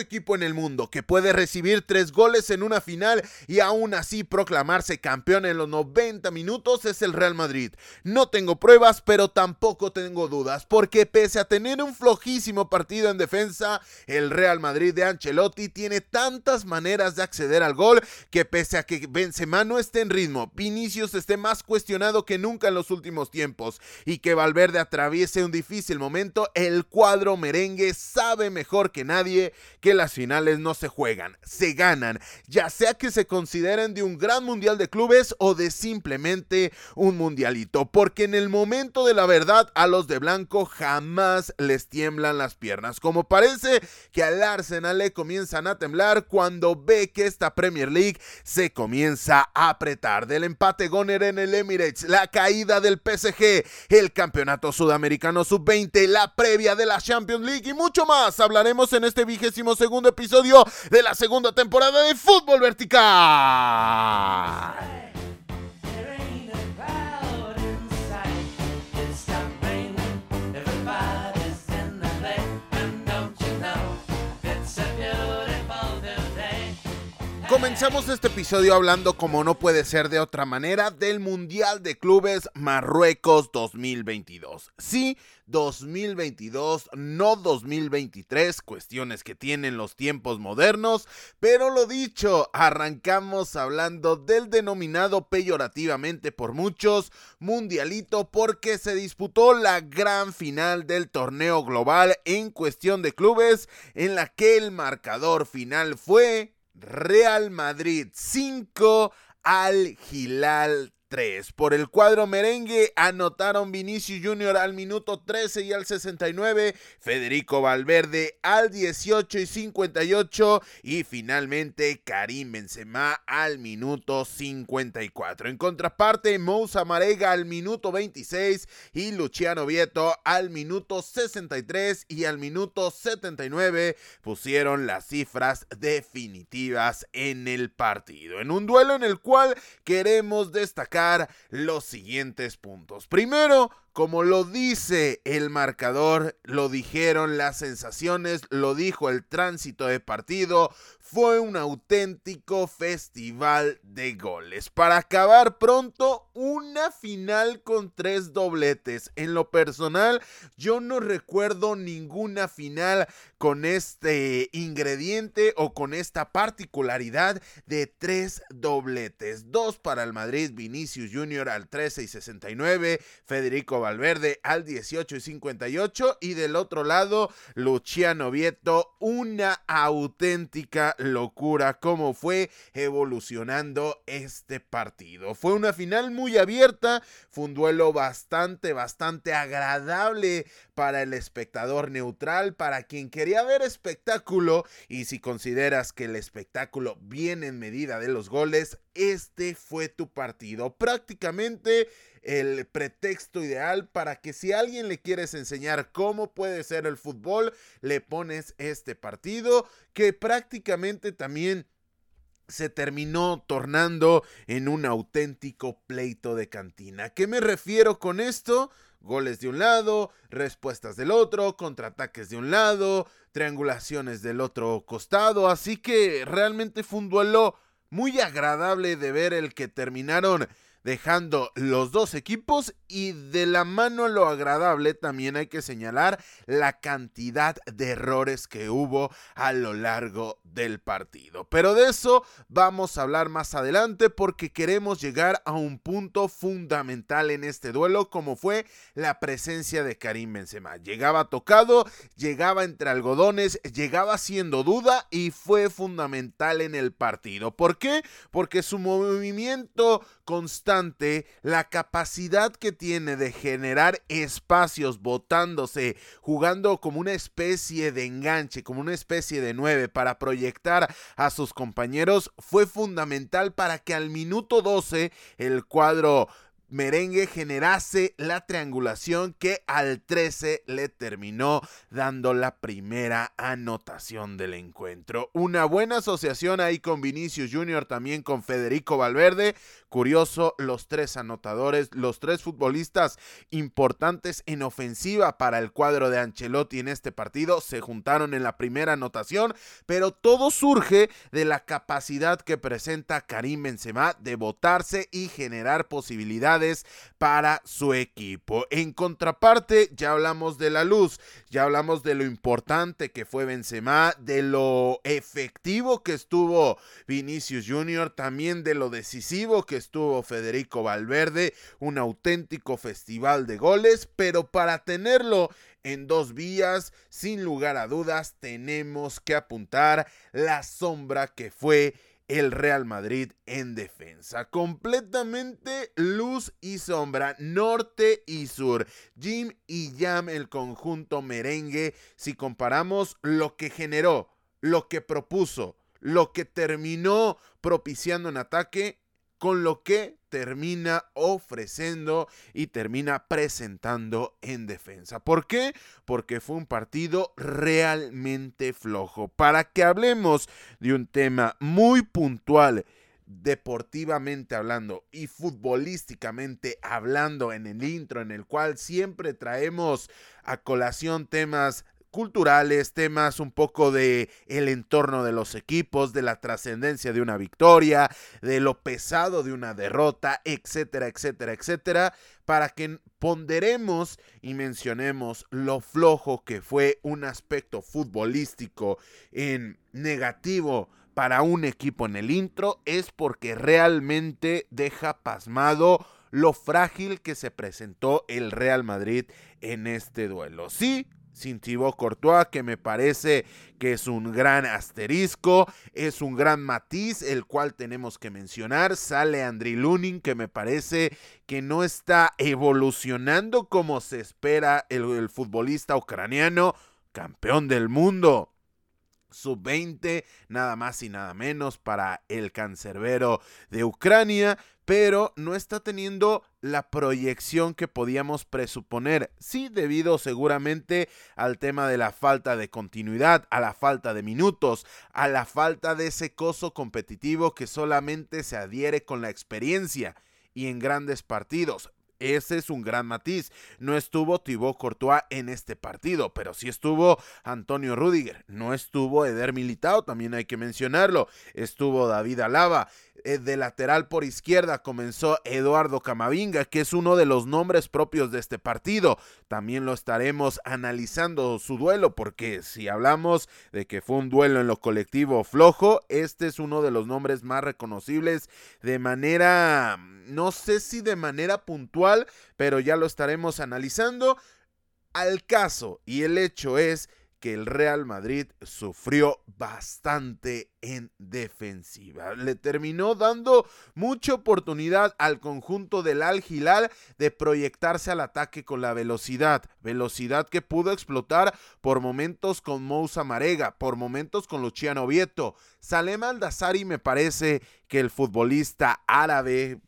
Equipo en el mundo que puede recibir tres goles en una final y aún así proclamarse campeón en los 90 minutos es el Real Madrid. No tengo pruebas, pero tampoco tengo dudas, porque pese a tener un flojísimo partido en defensa, el Real Madrid de Ancelotti tiene tantas maneras de acceder al gol que pese a que Benzema no esté en ritmo, Vinicius esté más cuestionado que nunca en los últimos tiempos y que Valverde atraviese un difícil momento, el cuadro merengue sabe mejor que nadie que las finales no se juegan, se ganan, ya sea que se consideren de un gran mundial de clubes o de simplemente un mundialito, porque en el momento de la verdad a los de blanco jamás les tiemblan las piernas, como parece que al Arsenal le comienzan a temblar cuando ve que esta Premier League se comienza a apretar. Del empate Goner en el Emirates, la caída del PSG, el campeonato sudamericano sub-20, la previa de la Champions League y mucho más. Hablaremos en este vigésimo segundo episodio de la segunda temporada de Fútbol Vertical. Comenzamos este episodio hablando, como no puede ser de otra manera, del Mundial de Clubes Marruecos 2022. Sí, 2022, no 2023, cuestiones que tienen los tiempos modernos, pero lo dicho, arrancamos hablando del denominado peyorativamente por muchos Mundialito porque se disputó la gran final del torneo global en cuestión de clubes en la que el marcador final fue Real Madrid 5 al Gilal por el cuadro merengue anotaron Vinicius Jr. al minuto 13 y al 69, Federico Valverde al 18 y 58 y finalmente Karim Benzema al minuto 54. En contraparte, Moussa Marega al minuto 26 y Luciano Vieto al minuto 63 y al minuto 79 pusieron las cifras definitivas en el partido. En un duelo en el cual queremos destacar los siguientes puntos. Primero, como lo dice el marcador, lo dijeron las sensaciones, lo dijo el tránsito de partido, fue un auténtico festival de goles. Para acabar pronto, una final con tres dobletes. En lo personal, yo no recuerdo ninguna final con este ingrediente o con esta particularidad de tres dobletes. Dos para el Madrid, Vinicius Jr. al 13 y 69, Federico Valverde al 18 y 58 y del otro lado Luciano Vieto, una auténtica locura cómo fue evolucionando este partido. Fue una final muy abierta, fue un duelo bastante, bastante agradable para el espectador neutral, para quien quería ver espectáculo y si consideras que el espectáculo viene en medida de los goles, este fue tu partido. Prácticamente el pretexto ideal para que si alguien le quieres enseñar cómo puede ser el fútbol, le pones este partido que prácticamente también se terminó tornando en un auténtico pleito de cantina. ¿Qué me refiero con esto? Goles de un lado, respuestas del otro, contraataques de un lado, triangulaciones del otro costado, así que realmente fue un duelo muy agradable de ver el que terminaron dejando los dos equipos y de la mano lo agradable también hay que señalar la cantidad de errores que hubo a lo largo del partido. Pero de eso vamos a hablar más adelante porque queremos llegar a un punto fundamental en este duelo como fue la presencia de Karim Benzema. Llegaba tocado, llegaba entre algodones, llegaba siendo duda y fue fundamental en el partido. ¿Por qué? Porque su movimiento constante, la capacidad que tiene de generar espacios botándose, jugando como una especie de enganche, como una especie de nueve para proyectar a sus compañeros, fue fundamental para que al minuto 12 el cuadro merengue generase la triangulación que al 13 le terminó dando la primera anotación del encuentro. Una buena asociación ahí con Vinicius Jr., también con Federico Valverde. Curioso, los tres anotadores, los tres futbolistas importantes en ofensiva para el cuadro de Ancelotti en este partido se juntaron en la primera anotación, pero todo surge de la capacidad que presenta Karim Benzema de votarse y generar posibilidades para su equipo. En contraparte, ya hablamos de la luz, ya hablamos de lo importante que fue Benzema, de lo efectivo que estuvo Vinicius Jr., también de lo decisivo que estuvo Federico Valverde, un auténtico festival de goles, pero para tenerlo en dos vías, sin lugar a dudas, tenemos que apuntar la sombra que fue el Real Madrid en defensa. Completamente luz y sombra, norte y sur. Jim y Jam, el conjunto merengue, si comparamos lo que generó, lo que propuso, lo que terminó propiciando en ataque, con lo que termina ofreciendo y termina presentando en defensa. ¿Por qué? Porque fue un partido realmente flojo. Para que hablemos de un tema muy puntual deportivamente hablando y futbolísticamente hablando en el intro en el cual siempre traemos a colación temas culturales, temas un poco de el entorno de los equipos, de la trascendencia de una victoria, de lo pesado de una derrota, etcétera, etcétera, etcétera, para que ponderemos y mencionemos lo flojo que fue un aspecto futbolístico en negativo para un equipo en el intro es porque realmente deja pasmado lo frágil que se presentó el Real Madrid en este duelo. Sí, sin Thibaut Courtois, que me parece que es un gran asterisco, es un gran matiz, el cual tenemos que mencionar. Sale Andriy Lunin, que me parece que no está evolucionando como se espera el futbolista ucraniano, campeón del mundo sub-20, nada más y nada menos para el cancerbero de Ucrania, pero no está teniendo la proyección que podíamos presuponer. Sí, debido seguramente al tema de la falta de continuidad, a la falta de minutos, a la falta de ese coso competitivo que solamente se adhiere con la experiencia y en grandes partidos. Ese es un gran matiz. No estuvo Thibaut Courtois en este partido, pero sí estuvo Antonio Rudiger. No estuvo Eder Militao, también hay que mencionarlo. Estuvo David Alaba. Eh, de lateral por izquierda comenzó Eduardo Camavinga, que es uno de los nombres propios de este partido. También lo estaremos analizando su duelo, porque si hablamos de que fue un duelo en lo colectivo flojo, este es uno de los nombres más reconocibles de manera, no sé si de manera puntual, pero ya lo estaremos analizando. Al caso, y el hecho es que el Real Madrid sufrió bastante en defensiva. Le terminó dando mucha oportunidad al conjunto del Al Hilal de proyectarse al ataque con la velocidad, velocidad que pudo explotar por momentos con Moussa Marega, por momentos con Luciano Vieto. Salem Aldazari me parece que el futbolista árabe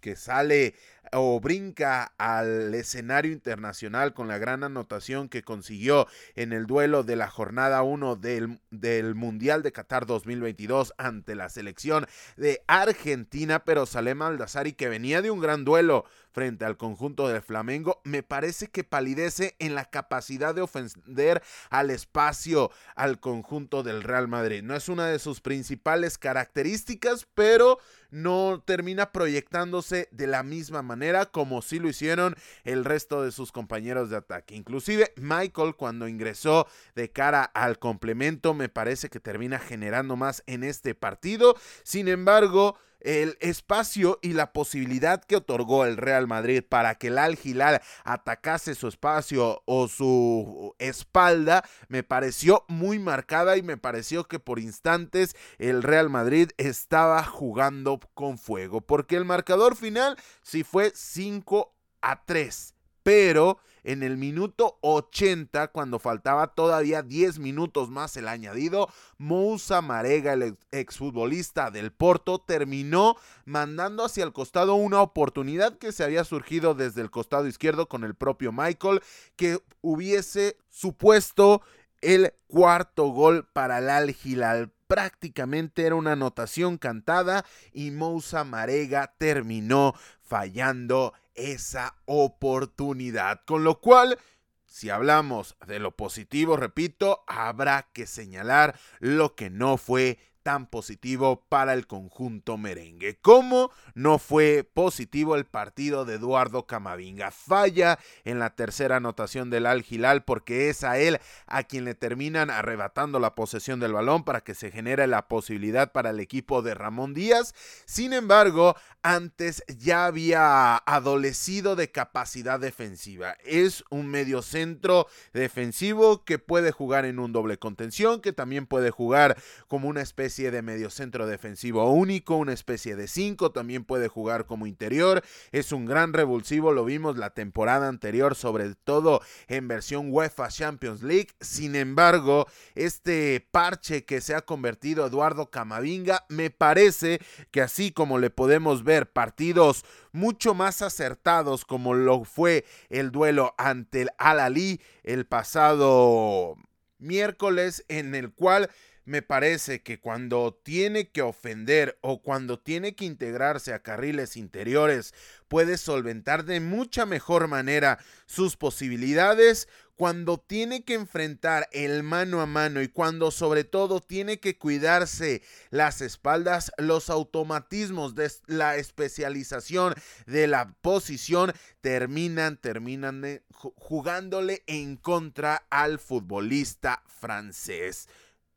que sale o brinca al escenario internacional con la gran anotación que consiguió en el duelo de la jornada 1 del, del, Mundial de Qatar 2022 ante la selección de Argentina, pero Salem Aldazari que venía de un gran duelo frente al conjunto del Flamengo, me parece que palidece en la capacidad de ofender al espacio al conjunto del Real Madrid. No es una de sus principales características, pero no termina proyectándose de la misma manera como si lo hicieron el resto de sus compañeros de ataque. Inclusive Michael cuando ingresó de cara al complemento me parece que termina generando más en este partido. Sin embargo, el espacio y la posibilidad que otorgó el Real Madrid para que el Al Hilal atacase su espacio o su espalda me pareció muy marcada y me pareció que por instantes el Real Madrid estaba jugando con fuego porque el marcador final sí fue 5 a 3 pero en el minuto 80, cuando faltaba todavía 10 minutos más el añadido, Moussa Marega, el exfutbolista del Porto, terminó mandando hacia el costado una oportunidad que se había surgido desde el costado izquierdo con el propio Michael, que hubiese supuesto el cuarto gol para el Al Hilal. Prácticamente era una anotación cantada y Moussa Marega terminó fallando esa oportunidad. Con lo cual, si hablamos de lo positivo, repito, habrá que señalar lo que no fue tan positivo para el conjunto merengue. ¿Cómo no fue positivo el partido de Eduardo Camavinga? Falla en la tercera anotación del Al Hilal porque es a él a quien le terminan arrebatando la posesión del balón para que se genere la posibilidad para el equipo de Ramón Díaz. Sin embargo, antes ya había adolecido de capacidad defensiva. Es un mediocentro defensivo que puede jugar en un doble contención, que también puede jugar como una especie de medio centro defensivo único, una especie de 5, también puede jugar como interior, es un gran revulsivo, lo vimos la temporada anterior, sobre todo en versión UEFA Champions League, sin embargo, este parche que se ha convertido Eduardo Camavinga, me parece que así como le podemos ver partidos mucho más acertados como lo fue el duelo ante el Al-Ali el pasado miércoles en el cual me parece que cuando tiene que ofender o cuando tiene que integrarse a carriles interiores, puede solventar de mucha mejor manera sus posibilidades cuando tiene que enfrentar el mano a mano y cuando sobre todo tiene que cuidarse las espaldas, los automatismos de la especialización de la posición terminan, terminan jugándole en contra al futbolista francés.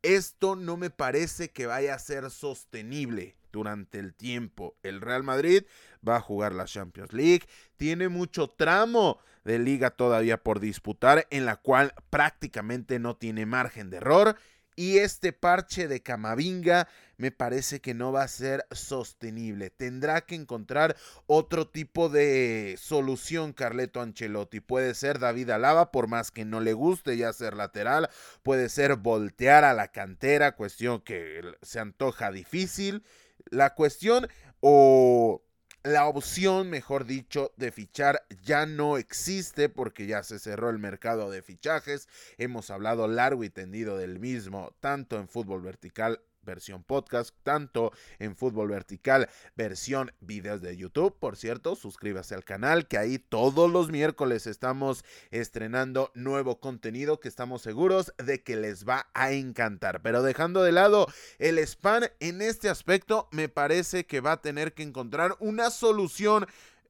Esto no me parece que vaya a ser sostenible durante el tiempo. El Real Madrid va a jugar la Champions League, tiene mucho tramo de liga todavía por disputar en la cual prácticamente no tiene margen de error y este parche de Camavinga me parece que no va a ser sostenible. Tendrá que encontrar otro tipo de solución Carleto Ancelotti. Puede ser David Alaba, por más que no le guste ya ser lateral. Puede ser voltear a la cantera, cuestión que se antoja difícil. La cuestión o la opción, mejor dicho, de fichar ya no existe porque ya se cerró el mercado de fichajes. Hemos hablado largo y tendido del mismo, tanto en fútbol vertical versión podcast, tanto en fútbol vertical, versión videos de YouTube. Por cierto, suscríbase al canal, que ahí todos los miércoles estamos estrenando nuevo contenido que estamos seguros de que les va a encantar. Pero dejando de lado el spam, en este aspecto me parece que va a tener que encontrar una solución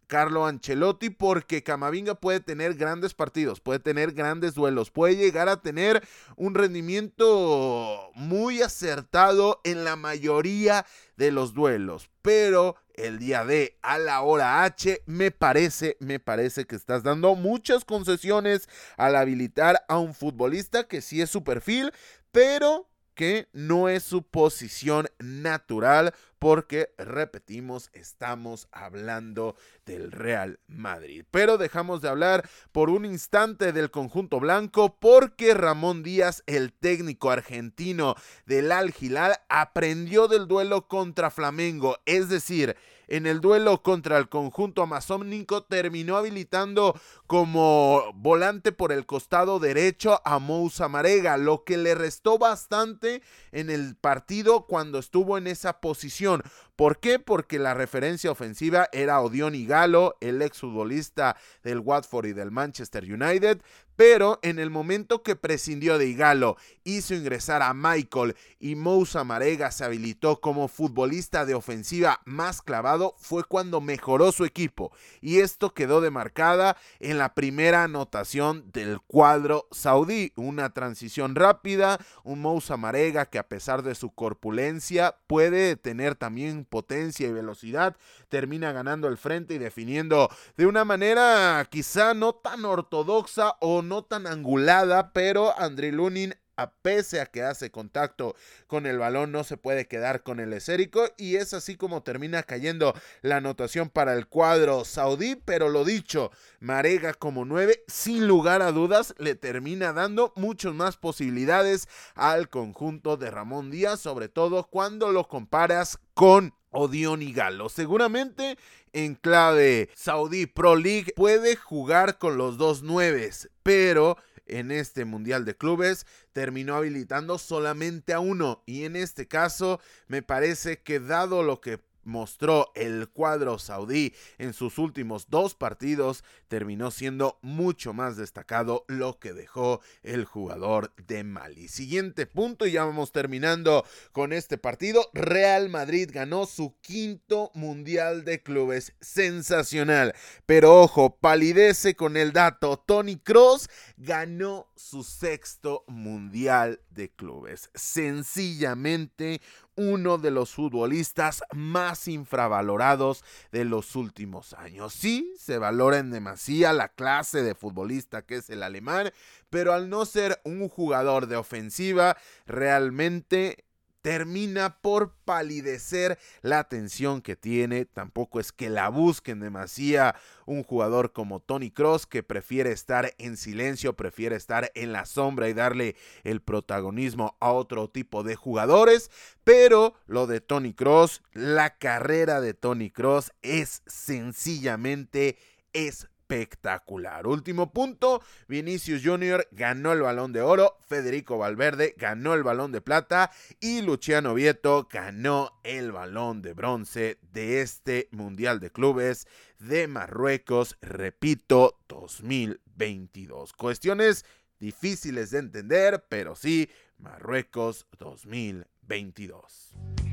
Carlo Ancelotti porque Camavinga puede tener grandes partidos, puede tener grandes duelos, puede llegar a tener un rendimiento muy acertado en la mayoría de los duelos, pero el día de a la hora H me parece, me parece que estás dando muchas concesiones al habilitar a un futbolista que sí es su perfil, pero que no es su posición natural porque, repetimos, estamos hablando del Real Madrid. Pero dejamos de hablar por un instante del conjunto blanco porque Ramón Díaz, el técnico argentino del Al Hilal, aprendió del duelo contra Flamengo, es decir, en el duelo contra el conjunto amazónico terminó habilitando como volante por el costado derecho a Moussa Marega, lo que le restó bastante en el partido cuando estuvo en esa posición. ¿Por qué? Porque la referencia ofensiva era Odion Galo, el exfutbolista del Watford y del Manchester United, pero en el momento que prescindió de Igalo, hizo ingresar a Michael y Moussa Marega se habilitó como futbolista de ofensiva más clavado, fue cuando mejoró su equipo. Y esto quedó demarcada en la primera anotación del cuadro saudí. Una transición rápida, un Moussa Marega que a pesar de su corpulencia puede tener también potencia y velocidad, termina ganando el frente y definiendo de una manera quizá no tan ortodoxa o no tan angulada, pero Andriy Lunin a pese a que hace contacto con el balón, no se puede quedar con el esérico y es así como termina cayendo la anotación para el cuadro saudí, pero lo dicho, Marega como 9, sin lugar a dudas, le termina dando muchas más posibilidades al conjunto de Ramón Díaz, sobre todo cuando lo comparas con Odion y Galo. Seguramente en clave Saudi Pro League puede jugar con los dos nueves, pero en este Mundial de Clubes terminó habilitando solamente a uno. Y en este caso me parece que dado lo que mostró el cuadro saudí en sus últimos dos partidos, terminó siendo mucho más destacado lo que dejó el jugador de Mali. Siguiente punto y ya vamos terminando con este partido. Real Madrid ganó su quinto Mundial de Clubes. Sensacional. Pero ojo, palidece con el dato. Tony Cross ganó su sexto Mundial de Clubes. Sencillamente uno de los futbolistas más infravalorados de los últimos años. Sí, se valora en demasía la clase de futbolista que es el alemán, pero al no ser un jugador de ofensiva, realmente termina por palidecer la atención que tiene. Tampoco es que la busquen demasiado un jugador como Tony Cross que prefiere estar en silencio, prefiere estar en la sombra y darle el protagonismo a otro tipo de jugadores. Pero lo de Tony Cross, la carrera de Tony Cross es sencillamente es espectacular. Último punto, Vinicius Jr. ganó el balón de oro, Federico Valverde ganó el balón de plata y Luciano Vieto ganó el balón de bronce de este Mundial de Clubes de Marruecos, repito, 2022. Cuestiones difíciles de entender, pero sí, Marruecos 2022.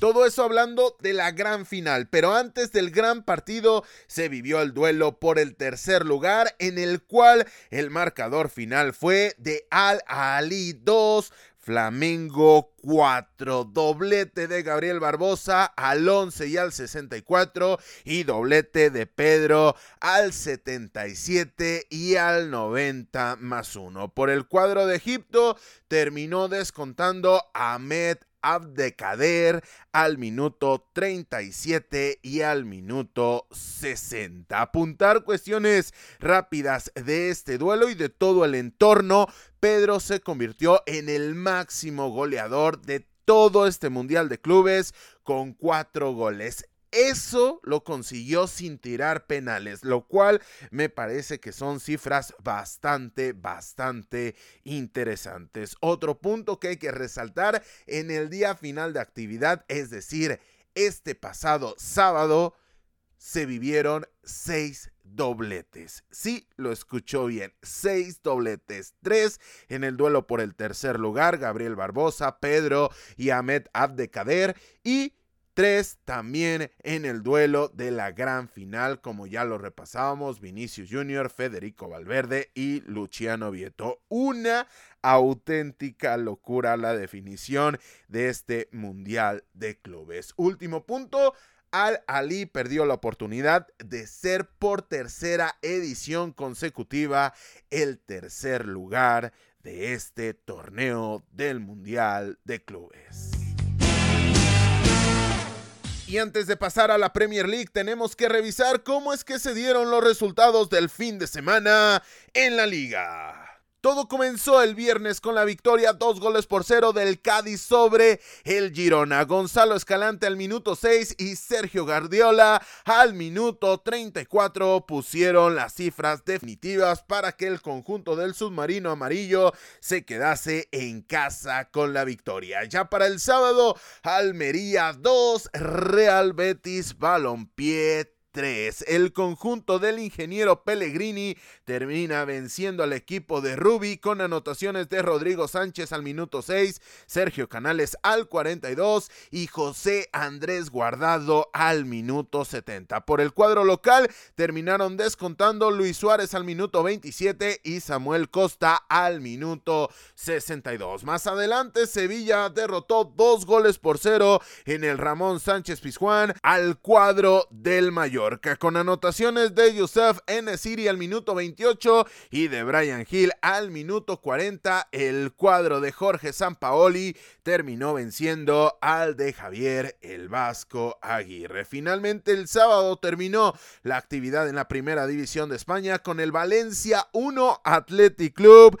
Todo eso hablando de la gran final, pero antes del gran partido se vivió el duelo por el tercer lugar en el cual el marcador final fue de Al Ali 2, Flamengo 4, doblete de Gabriel Barbosa al 11 y al 64 y doblete de Pedro al 77 y al 90 más 1. Por el cuadro de Egipto terminó descontando Ahmed Abdecader al minuto 37 y al minuto 60. Apuntar cuestiones rápidas de este duelo y de todo el entorno. Pedro se convirtió en el máximo goleador de todo este Mundial de Clubes con cuatro goles. Eso lo consiguió sin tirar penales, lo cual me parece que son cifras bastante, bastante interesantes. Otro punto que hay que resaltar en el día final de actividad, es decir, este pasado sábado, se vivieron seis dobletes. Sí, lo escuchó bien. Seis dobletes. Tres en el duelo por el tercer lugar. Gabriel Barbosa, Pedro y Ahmed Abdecader. Y Tres también en el duelo de la gran final, como ya lo repasábamos, Vinicius Jr., Federico Valverde y Luciano Vieto. Una auténtica locura la definición de este Mundial de Clubes. Último punto, Al Ali perdió la oportunidad de ser por tercera edición consecutiva el tercer lugar de este torneo del Mundial de Clubes. Y antes de pasar a la Premier League, tenemos que revisar cómo es que se dieron los resultados del fin de semana en la liga. Todo comenzó el viernes con la victoria dos goles por cero del Cádiz sobre el Girona. Gonzalo Escalante al minuto 6 y Sergio Guardiola al minuto 34 pusieron las cifras definitivas para que el conjunto del submarino amarillo se quedase en casa con la victoria. Ya para el sábado, Almería 2, Real Betis Balompié 3. El conjunto del ingeniero Pellegrini termina venciendo al equipo de Ruby con anotaciones de Rodrigo Sánchez al minuto 6, Sergio Canales al 42 y José Andrés Guardado al minuto 70. Por el cuadro local terminaron descontando Luis Suárez al minuto 27 y Samuel Costa al minuto 62. Más adelante Sevilla derrotó dos goles por cero en el Ramón Sánchez Pizjuán al cuadro del Mayor con anotaciones de Yusuf Enesiri al minuto 28 y de Brian Hill al minuto 40. El cuadro de Jorge Sampaoli terminó venciendo al de Javier el Vasco Aguirre. Finalmente el sábado terminó la actividad en la primera división de España con el Valencia 1 Athletic Club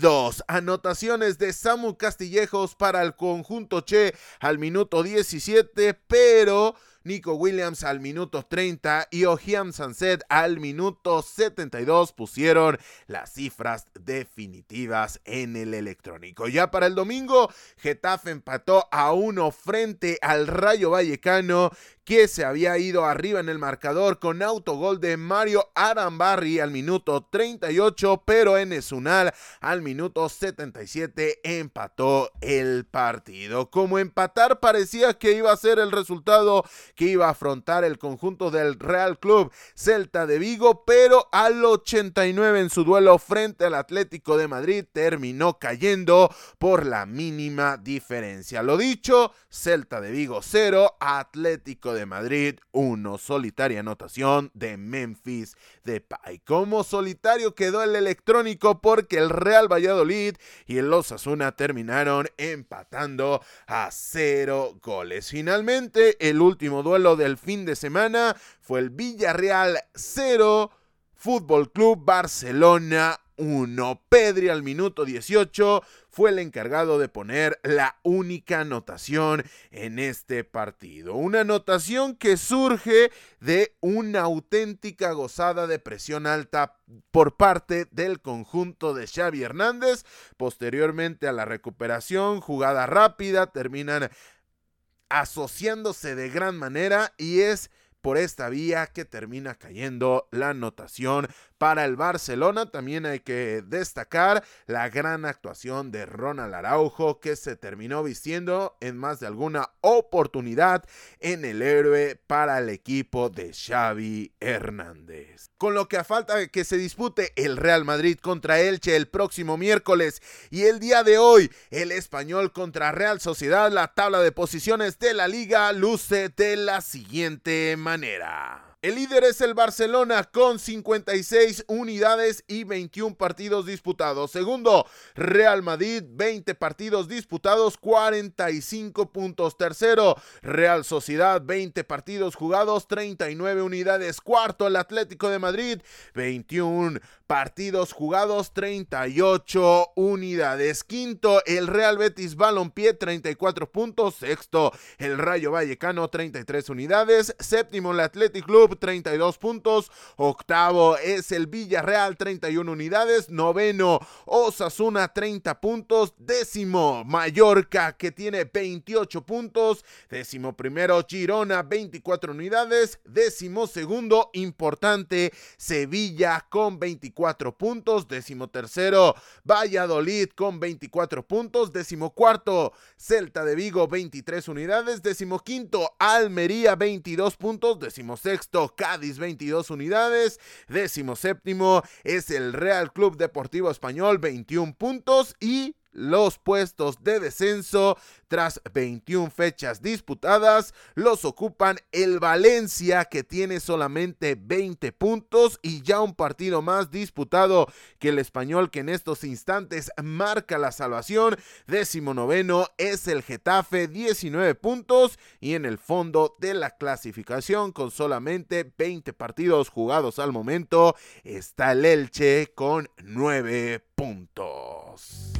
2. Anotaciones de Samu Castillejos para el conjunto Che al minuto 17, pero Nico Williams al minuto 30 y Ojiam Sanset al minuto 72 pusieron las cifras definitivas en el electrónico. Ya para el domingo, Getafe empató a uno frente al Rayo Vallecano que se había ido arriba en el marcador con autogol de Mario Arambarri al minuto 38, pero en Esunal al minuto 77 empató el partido. Como empatar parecía que iba a ser el resultado que iba a afrontar el conjunto del Real Club Celta de Vigo, pero al 89 en su duelo frente al Atlético de Madrid terminó cayendo por la mínima diferencia. Lo dicho, Celta de Vigo 0, Atlético de Madrid 1. Solitaria anotación de Memphis Depay. Como solitario quedó el electrónico porque el Real Valladolid y el Osasuna terminaron empatando a cero goles. Finalmente, el último duelo del fin de semana fue el Villarreal 0. Fútbol Club Barcelona 1. Pedri al minuto 18 fue el encargado de poner la única anotación en este partido. Una anotación que surge de una auténtica gozada de presión alta por parte del conjunto de Xavi Hernández. Posteriormente a la recuperación, jugada rápida, terminan asociándose de gran manera y es por esta vía que termina cayendo la anotación para el Barcelona. También hay que destacar la gran actuación de Ronald Araujo que se terminó vistiendo en más de alguna oportunidad en el héroe para el equipo de Xavi Hernández. Con lo que a falta que se dispute el Real Madrid contra Elche el próximo miércoles y el día de hoy el español contra Real Sociedad, la tabla de posiciones de la liga luce de la siguiente manera. El líder es el Barcelona con 56 unidades y 21 partidos disputados. Segundo, Real Madrid, 20 partidos disputados, 45 puntos. Tercero, Real Sociedad, 20 partidos jugados, 39 unidades. Cuarto, el Atlético de Madrid, 21 partidos jugados, 38 unidades. Quinto, el Real Betis Balompié, 34 puntos. Sexto, el Rayo Vallecano, 33 unidades. Séptimo, el Athletic Club 32 puntos. Octavo es el Villarreal, 31 unidades. Noveno, Osasuna, 30 puntos. Décimo, Mallorca, que tiene 28 puntos. Décimo primero, Girona, 24 unidades. Décimo segundo, importante, Sevilla con 24 puntos. Décimo tercero, Valladolid con 24 puntos. Décimo cuarto, Celta de Vigo, 23 unidades. Décimo quinto, Almería, 22 puntos. Décimo sexto, Cádiz 22 unidades. Décimo séptimo es el Real Club Deportivo Español 21 puntos y los puestos de descenso tras 21 fechas disputadas los ocupan el Valencia que tiene solamente 20 puntos y ya un partido más disputado que el español que en estos instantes marca la salvación. Décimo noveno es el Getafe 19 puntos y en el fondo de la clasificación con solamente 20 partidos jugados al momento está el Elche con 9 puntos.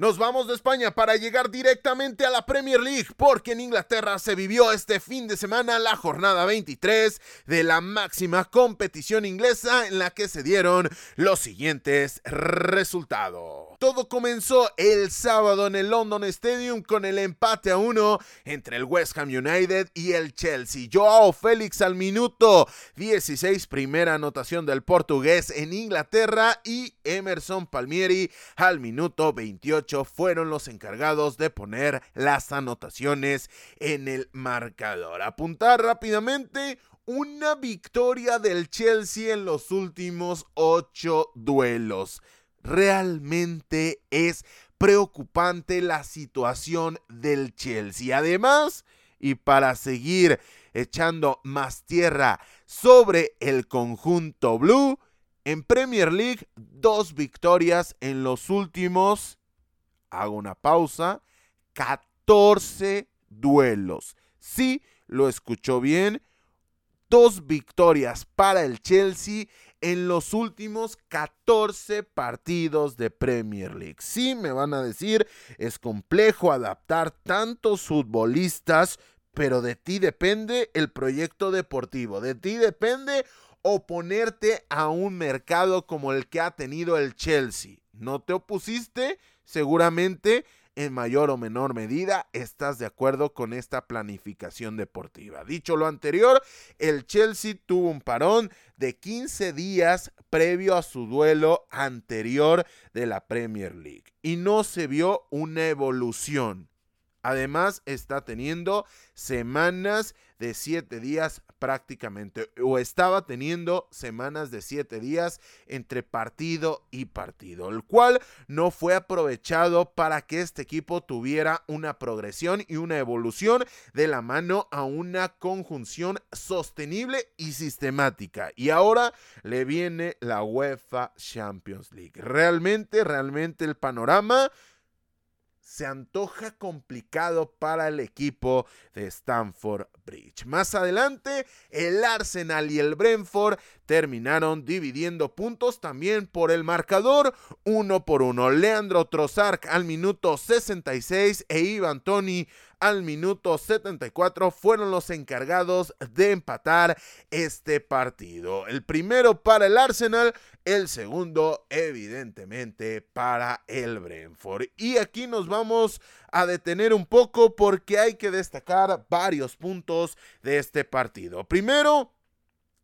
Nos vamos de España para llegar directamente a la Premier League, porque en Inglaterra se vivió este fin de semana la jornada 23 de la máxima competición inglesa en la que se dieron los siguientes resultados. Todo comenzó el sábado en el London Stadium con el empate a uno entre el West Ham United y el Chelsea. Joao Félix al minuto 16, primera anotación del portugués en Inglaterra y Emerson Palmieri al minuto 28 fueron los encargados de poner las anotaciones en el marcador. Apuntar rápidamente una victoria del Chelsea en los últimos ocho duelos. Realmente es preocupante la situación del Chelsea. Además, y para seguir echando más tierra sobre el conjunto blue, en Premier League dos victorias en los últimos hago una pausa, 14 duelos. Sí, lo escuchó bien, dos victorias para el Chelsea en los últimos 14 partidos de Premier League. Sí, me van a decir, es complejo adaptar tantos futbolistas, pero de ti depende el proyecto deportivo, de ti depende oponerte a un mercado como el que ha tenido el Chelsea. ¿No te opusiste? Seguramente en mayor o menor medida estás de acuerdo con esta planificación deportiva. Dicho lo anterior, el Chelsea tuvo un parón de 15 días previo a su duelo anterior de la Premier League y no se vio una evolución. Además, está teniendo semanas de siete días prácticamente, o estaba teniendo semanas de siete días entre partido y partido, el cual no fue aprovechado para que este equipo tuviera una progresión y una evolución de la mano a una conjunción sostenible y sistemática. Y ahora le viene la UEFA Champions League. Realmente, realmente el panorama se antoja complicado para el equipo de Stamford Más adelante, el Arsenal y el Brentford terminaron dividiendo puntos también por el marcador, uno por uno. Leandro Trossard al minuto 66 e Ivan Tony al minuto 74 fueron los encargados de empatar este partido. El primero para el Arsenal, el segundo evidentemente para el Brentford. Y aquí nos vamos a detener un poco porque hay que destacar varios puntos de este partido. Primero,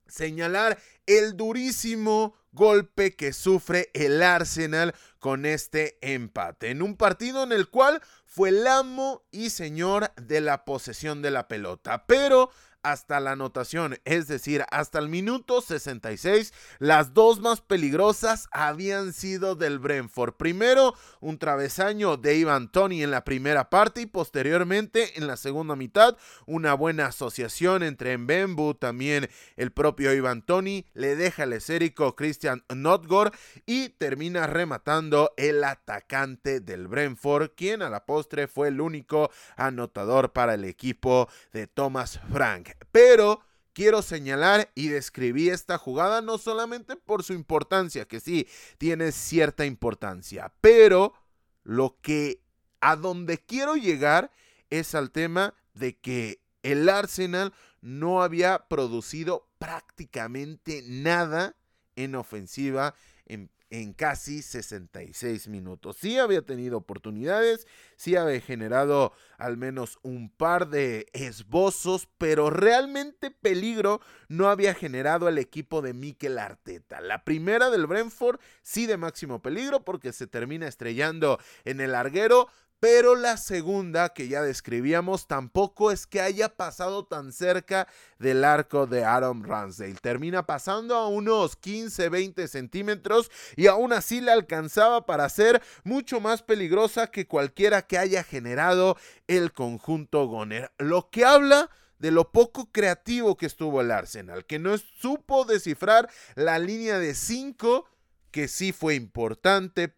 señalar el durísimo golpe que sufre el Arsenal con este empate. En un partido en el cual fue el amo y señor de la posesión de la pelota. Pero hasta la anotación, es decir, hasta el minuto 66, las dos más peligrosas habían sido del Brentford. Primero, un travesaño de Ivan Tony en la primera parte y posteriormente en la segunda mitad, una buena asociación entre Mbembu, también el propio Ivan Tony, le deja el esérico Christian Notgor y termina rematando el atacante del Brentford, quien a la postre fue el único anotador para el equipo de Thomas Frank. Pero quiero señalar y describir esta jugada no solamente por su importancia, que sí, tiene cierta importancia, pero lo que a donde quiero llegar es al tema de que el Arsenal no había producido prácticamente nada en ofensiva en en casi 66 minutos. Sí había tenido oportunidades, sí había generado al menos un par de esbozos, pero realmente peligro no había generado el equipo de Mikel Arteta. La primera del Brentford sí de máximo peligro porque se termina estrellando en el larguero, pero la segunda que ya describíamos tampoco es que haya pasado tan cerca del arco de Aaron Ramsdale. Termina pasando a unos 15-20 centímetros y aún así la alcanzaba para ser mucho más peligrosa que cualquiera que haya generado el conjunto Goner. Lo que habla de lo poco creativo que estuvo el Arsenal, que no supo descifrar la línea de 5 que sí fue importante,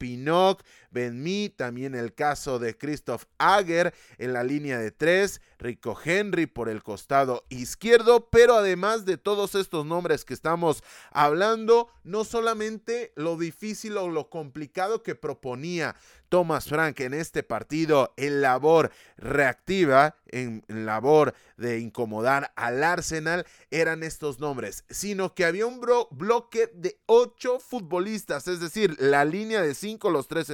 Benmi, también el caso de Christoph Ager en la línea de tres, Rico Henry por el costado izquierdo, pero además de todos estos nombres que estamos hablando, no solamente lo difícil o lo complicado que proponía Thomas Frank en este partido en labor reactiva, en, labor de incomodar al Arsenal, eran estos nombres, sino que había un bloque de ocho futbolistas, es decir, la línea de cinco, los tres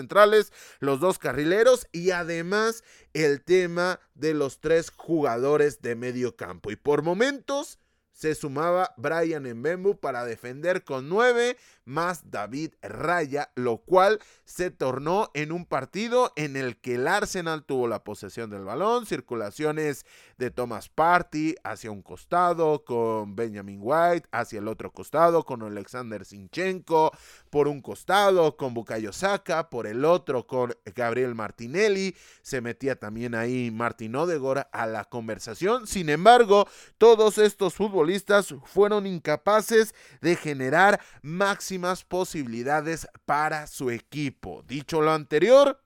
los dos carrileros y además el tema de los tres jugadores de medio campo. Y por momentos se sumaba Brian Mbembu para defender con nueve más David Raya, lo cual se tornó en un partido en el que el Arsenal tuvo la posesión del balón, circulaciones de Thomas Party hacia un costado con Benjamin White, hacia el otro costado con Alexander Sinchenko, por un costado con Bukayo Saka, por el otro con Gabriel Martinelli, se metía también ahí Martin Odegaard a la conversación. Sin embargo, todos estos futbolistas fueron incapaces de generar máximo posibilidades para su equipo. Dicho lo anterior,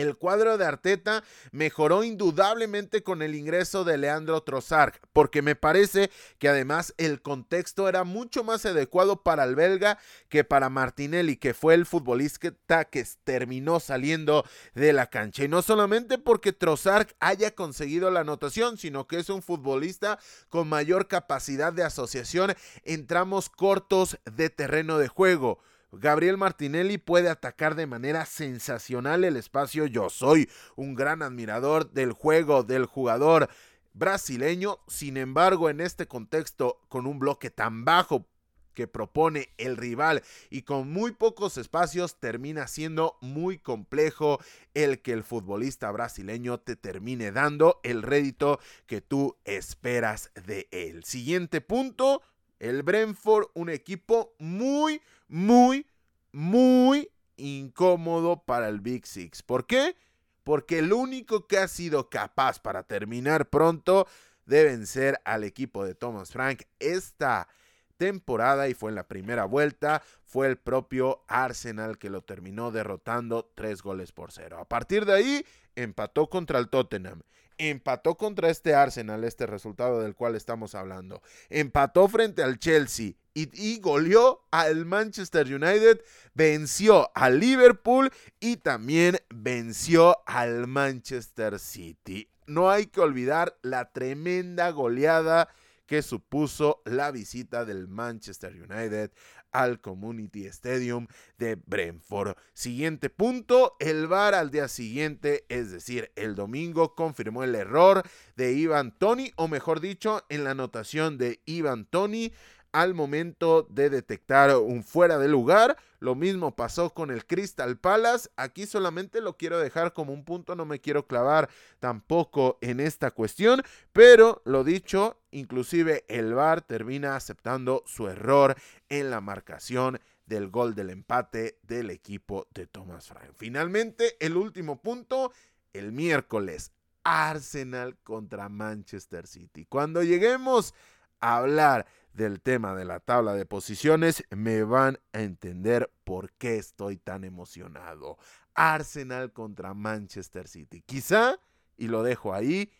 el cuadro de Arteta mejoró indudablemente con el ingreso de Leandro Trossard, porque me parece que además el contexto era mucho más adecuado para el belga que para Martinelli, que fue el futbolista que terminó saliendo de la cancha. Y no solamente porque Trossard haya conseguido la anotación, sino que es un futbolista con mayor capacidad de asociación en tramos cortos de terreno de juego. Gabriel Martinelli puede atacar de manera sensacional el espacio. Yo soy un gran admirador del juego del jugador brasileño. Sin embargo, en este contexto, con un bloque tan bajo que propone el rival y con muy pocos espacios termina siendo muy complejo el que el futbolista brasileño te termine dando el rédito que tú esperas de él. Siguiente punto, el Brentford, un equipo muy, muy, muy incómodo para el Big Six. ¿Por qué? Porque el único que ha sido capaz para terminar pronto de vencer al equipo de Thomas Frank esta temporada y fue en la primera vuelta, fue el propio Arsenal que lo terminó derrotando tres goles por cero. A partir de ahí, empató contra el Tottenham empató contra este Arsenal, este resultado del cual estamos hablando. Empató frente al Chelsea y, goleó al Manchester United, venció al Liverpool y también venció al Manchester City. No hay que olvidar la tremenda goleada que supuso la visita del Manchester United al Community Stadium de Brentford. Siguiente punto, el VAR al día siguiente, es decir, el domingo, confirmó el error de Ivan Tony, o mejor dicho, en la anotación de Ivan Tony al momento de detectar un fuera de lugar. Lo mismo pasó con el Crystal Palace. Aquí solamente lo quiero dejar como un punto, no me quiero clavar tampoco en esta cuestión, pero lo dicho, inclusive el VAR termina aceptando su error en la marcación del gol del empate del equipo de Thomas Frank. Finalmente, el último punto, el miércoles, Arsenal contra Manchester City. Cuando lleguemos a hablar del tema de la tabla de posiciones, me van a entender por qué estoy tan emocionado. Arsenal contra Manchester City. Quizá, y lo dejo ahí,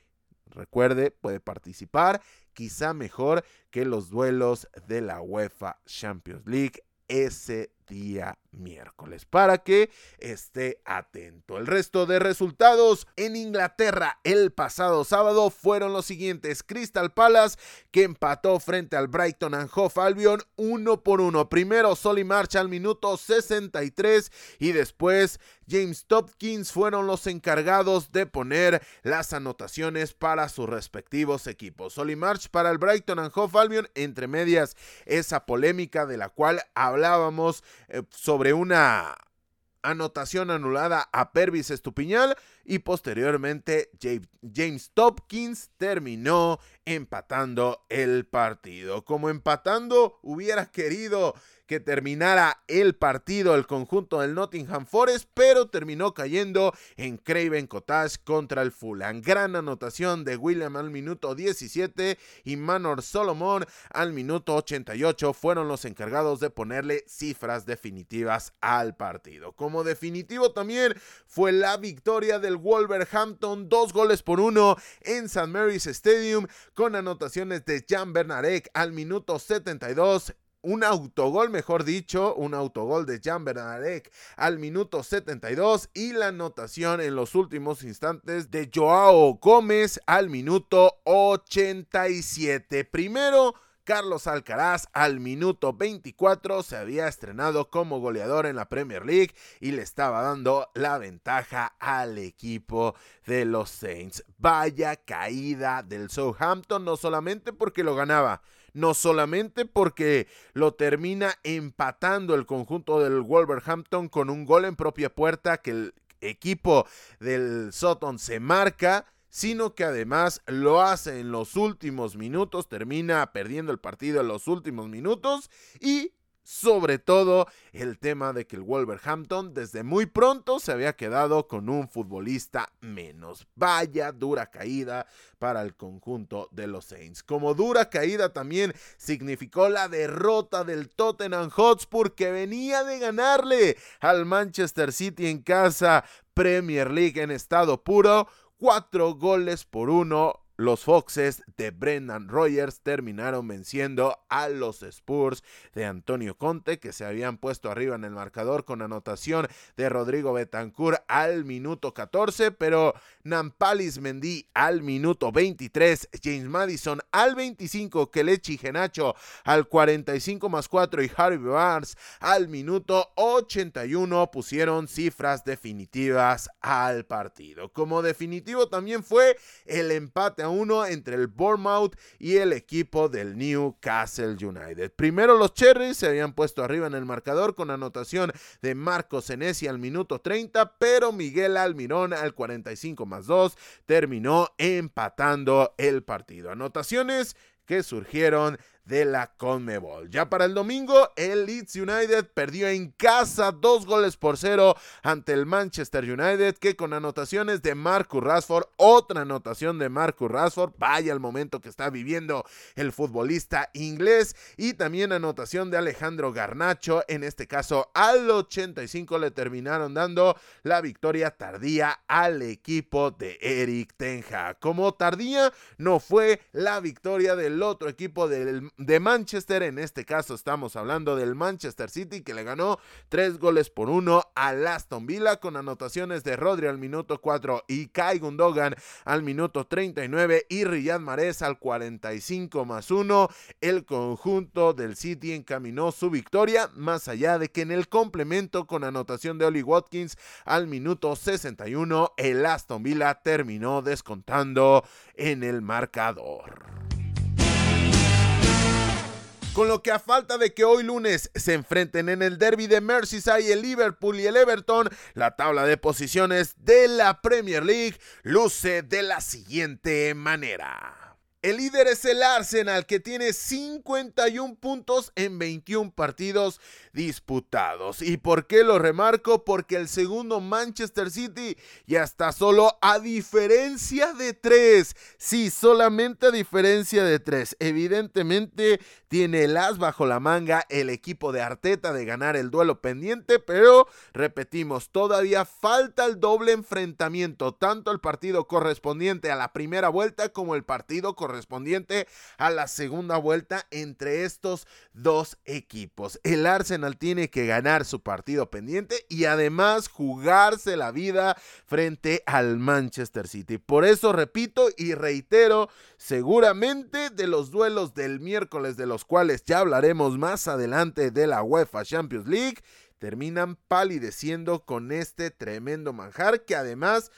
recuerde, puede participar, quizá mejor que los duelos de la UEFA Champions League ese día miércoles para que esté atento. El resto de resultados en Inglaterra el pasado sábado fueron los siguientes. Crystal Palace que empató frente al Brighton and Hove Albion uno por uno. Primero Solly March al minuto 63 y después James Topkins fueron los encargados de poner las anotaciones para sus respectivos equipos. Solly March para el Brighton and Hove Albion entre medias esa polémica de la cual hablábamos eh, sobre una anotación anulada a Pervis Estupiñal y posteriormente James Topkins terminó empatando el partido. Como empatando hubiera querido que terminara el partido el conjunto del Nottingham Forest, pero terminó cayendo en Craven Cottage contra el Fulham. Gran anotación de William al minuto 17 y Manor Solomon al minuto 88 fueron los encargados de ponerle cifras definitivas al partido. Como definitivo también fue la victoria Wolverhampton, dos goles por uno en St. Mary's Stadium con anotaciones de Jan Bernarek al minuto 72 un autogol, mejor dicho, un autogol de Jan Bernadette al minuto 72 y la anotación en los últimos instantes de Joao Gómez al minuto 87. Primero, Carlos Alcaraz al minuto 24 se había estrenado como goleador en la Premier League y le estaba dando la ventaja al equipo de los Saints. Vaya caída del Southampton, no solamente porque lo ganaba, no solamente porque lo termina empatando el conjunto del Wolverhampton con un gol en propia puerta que el equipo del Sutton se marca, sino que además lo hace en los últimos minutos, termina perdiendo el partido en los últimos minutos y sobre todo el tema de que el Wolverhampton desde muy pronto se había quedado con un futbolista menos. Vaya dura caída para el conjunto de los Saints. Como dura caída también significó la derrota del Tottenham Hotspur que venía de ganarle al Manchester City en casa Premier League en estado puro cuatro goles por uno los Foxes de Brendan Rogers terminaron venciendo a los Spurs de Antonio Conte, que se habían puesto arriba en el marcador con anotación de Rodrigo Betancourt al minuto 14, pero Nampalis Mendy al minuto 23, James Madison al 25, Kelechi Genacho al 45 más 4 y Harvey Barnes al minuto 81 pusieron cifras definitivas al partido. Como definitivo también fue el empate a uno entre el Bournemouth y el equipo del Newcastle United. Primero los Cherries se habían puesto arriba en el marcador con anotación de Marcos Senesi al minuto 30, pero Miguel Almirón al 45 más 2 terminó empatando el partido. Anotaciones que surgieron de la Conmebol. Ya para el domingo, el Leeds United perdió en casa dos goles por cero ante el Manchester United, que con anotaciones de Marcus Rashford, otra anotación de Marcus Rashford, vaya el momento que está viviendo el futbolista inglés, y también anotación de Alejandro Garnacho, en este caso al 85 le terminaron dando la victoria tardía al equipo de Eric Tenja. Como tardía no fue la victoria del otro equipo del de Manchester. En este caso estamos hablando del Manchester City que le ganó tres goles por uno al Aston Villa con anotaciones de Rodri al minuto 4 y Kai Gundogan al minuto 39 y Riyad Mahrez al 45 más 1. El conjunto del City encaminó su victoria más allá de que en el complemento con anotación de Oli Watkins al minuto 61 el Aston Villa terminó descontando en el marcador. Con lo que a falta de que hoy lunes se enfrenten en el derby de Merseyside el Liverpool y el Everton, la tabla de posiciones de la Premier League luce de la siguiente manera. El líder es el Arsenal que tiene 51 puntos en 21 partidos disputados. ¿Y por qué lo remarco? Porque el segundo Manchester City ya está solo a diferencia de 3. Sí, solamente a diferencia de 3. Evidentemente tiene el as bajo la manga el equipo de Arteta de ganar el duelo pendiente, pero repetimos, todavía falta el doble enfrentamiento, tanto el partido correspondiente a la primera vuelta como el partido correspondiente correspondiente a la segunda vuelta entre estos dos equipos. El Arsenal tiene que ganar su partido pendiente y además jugarse la vida frente al Manchester City. Por eso repito y reitero, seguramente de los duelos del miércoles de los cuales ya hablaremos más adelante de la UEFA Champions League, terminan palideciendo con este tremendo manjar que además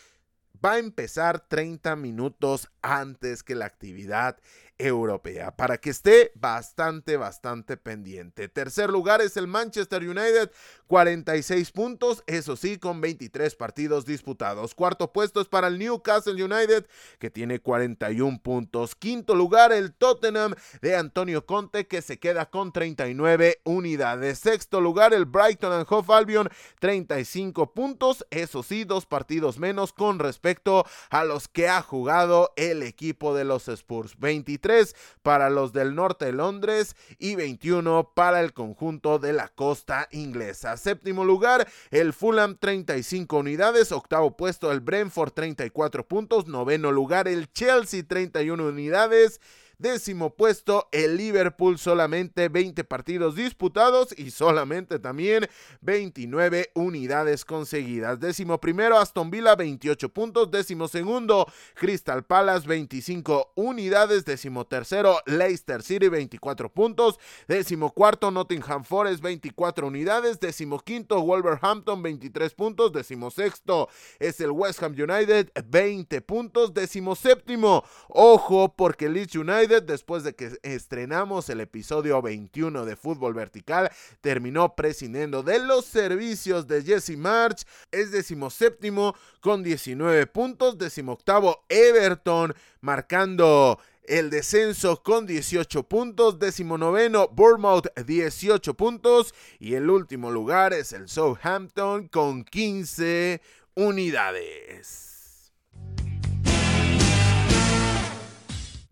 va a empezar 30 minutos antes que la actividad europea para que esté bastante, bastante pendiente. Tercer lugar es el Manchester United, 46 puntos, eso sí, con 23 partidos disputados. Cuarto puesto es para el Newcastle United, que tiene 41 puntos. Quinto lugar, el Tottenham de Antonio Conte, que se queda con 39 unidades. Sexto lugar, el Brighton and Hove Albion, 35 puntos, eso sí, dos partidos menos con respecto a los que ha jugado el equipo de los Spurs. 23 para los del norte de Londres y 21 para el conjunto de la costa inglesa. Séptimo lugar, el Fulham 35 unidades, octavo puesto el Brentford 34 puntos, noveno lugar el Chelsea 31 unidades Décimo puesto el Liverpool, solamente 20 partidos disputados y solamente también 29 unidades conseguidas. Décimo primero Aston Villa, 28 puntos. Décimo segundo Crystal Palace, 25 unidades. Décimo tercero Leicester City, 24 puntos. Décimo cuarto Nottingham Forest, 24 unidades. Décimo quinto Wolverhampton, 23 puntos. Décimo sexto es el West Ham United, 20 puntos. Décimo séptimo, ojo, porque Leeds United, después de que estrenamos el episodio 21 de Fútbol Vertical, terminó prescindiendo de los servicios de Jesse March. Es décimo séptimo con 19 puntos. Décimo octavo Everton, marcando el descenso con 18 puntos, décimo noveno Bournemouth 18 puntos y el último lugar es el Southampton con 15 unidades.